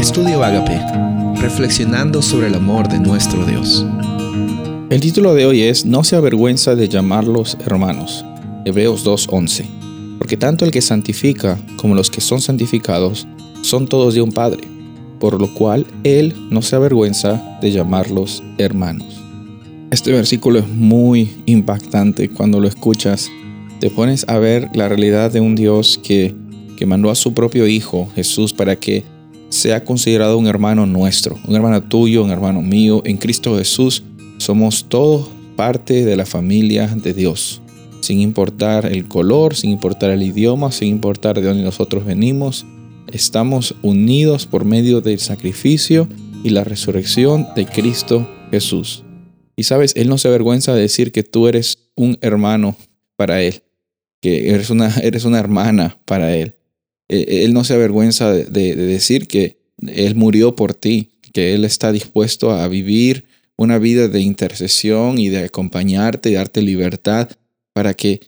Estudio Agape, reflexionando sobre el amor de nuestro Dios. El título de hoy es No se avergüenza de llamarlos hermanos. Hebreos 2.11. Porque tanto el que santifica como los que son santificados son todos de un Padre, por lo cual Él no se avergüenza de llamarlos hermanos. Este versículo es muy impactante cuando lo escuchas. Te pones a ver la realidad de un Dios que, que mandó a su propio Hijo, Jesús, para que sea considerado un hermano nuestro, un hermano tuyo, un hermano mío. En Cristo Jesús somos todos parte de la familia de Dios, sin importar el color, sin importar el idioma, sin importar de dónde nosotros venimos. Estamos unidos por medio del sacrificio y la resurrección de Cristo Jesús. Y sabes, Él no se avergüenza de decir que tú eres un hermano para Él, que eres una, eres una hermana para Él. Eh, él no se avergüenza de, decir que Él murió por ti, que Él está dispuesto a vivir una vida de intercesión y de acompañarte y darte libertad para que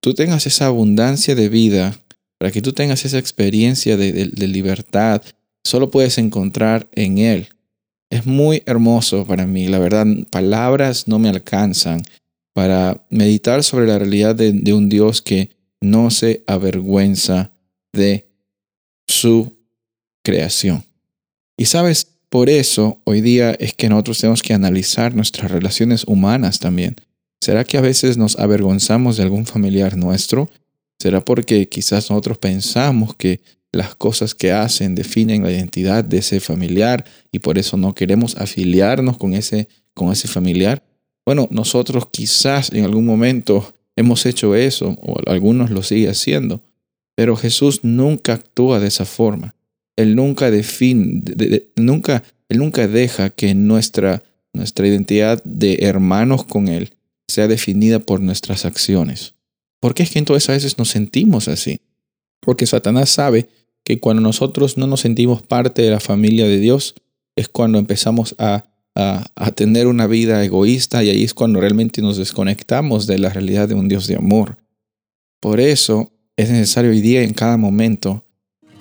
tú tengas esa abundancia de vida, para que tú tengas esa experiencia de, libertad, solo puedes encontrar en Él. Es muy hermoso para mí, la verdad, palabras no me alcanzan para meditar sobre la realidad de un Dios que no se avergüenza de su creación. Y sabes, por eso hoy día es que nosotros tenemos que analizar nuestras relaciones humanas también. ¿Será que a veces nos avergonzamos de algún familiar nuestro? ¿Será porque quizás nosotros pensamos que las cosas que hacen definen la identidad de ese familiar y por eso no queremos afiliarnos con ese, con ese familiar? Bueno, nosotros quizás en algún momento hemos hecho eso o algunos lo siguen haciendo, pero Jesús nunca actúa de esa forma. Él nunca define, nunca, él nunca deja que nuestra, nuestra identidad de hermanos con Él sea definida por nuestras acciones. ¿Por qué es que entonces a veces nos sentimos así? Porque Satanás sabe que cuando nosotros no nos sentimos parte de la familia de Dios, es cuando empezamos a, a, a, tener una vida egoísta y ahí es cuando realmente nos desconectamos de la realidad de un Dios de amor. Por eso es necesario hoy día, en cada momento,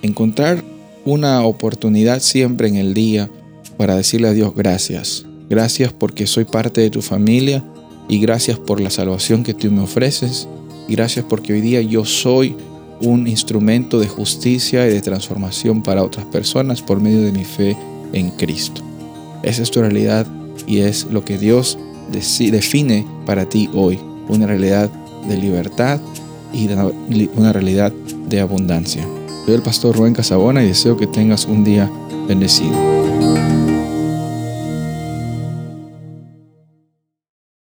encontrar una oportunidad siempre en el día para decirle a Dios gracias. Gracias porque soy parte de tu familia y gracias por la salvación que tú me ofreces. Y gracias porque hoy día yo soy un instrumento de justicia y de transformación para otras personas por medio de mi fe en Cristo. Esa es tu realidad y es lo que Dios define para ti hoy. Una realidad de libertad y una realidad de abundancia. Soy el pastor Rubén Casabona y deseo que tengas un día bendecido.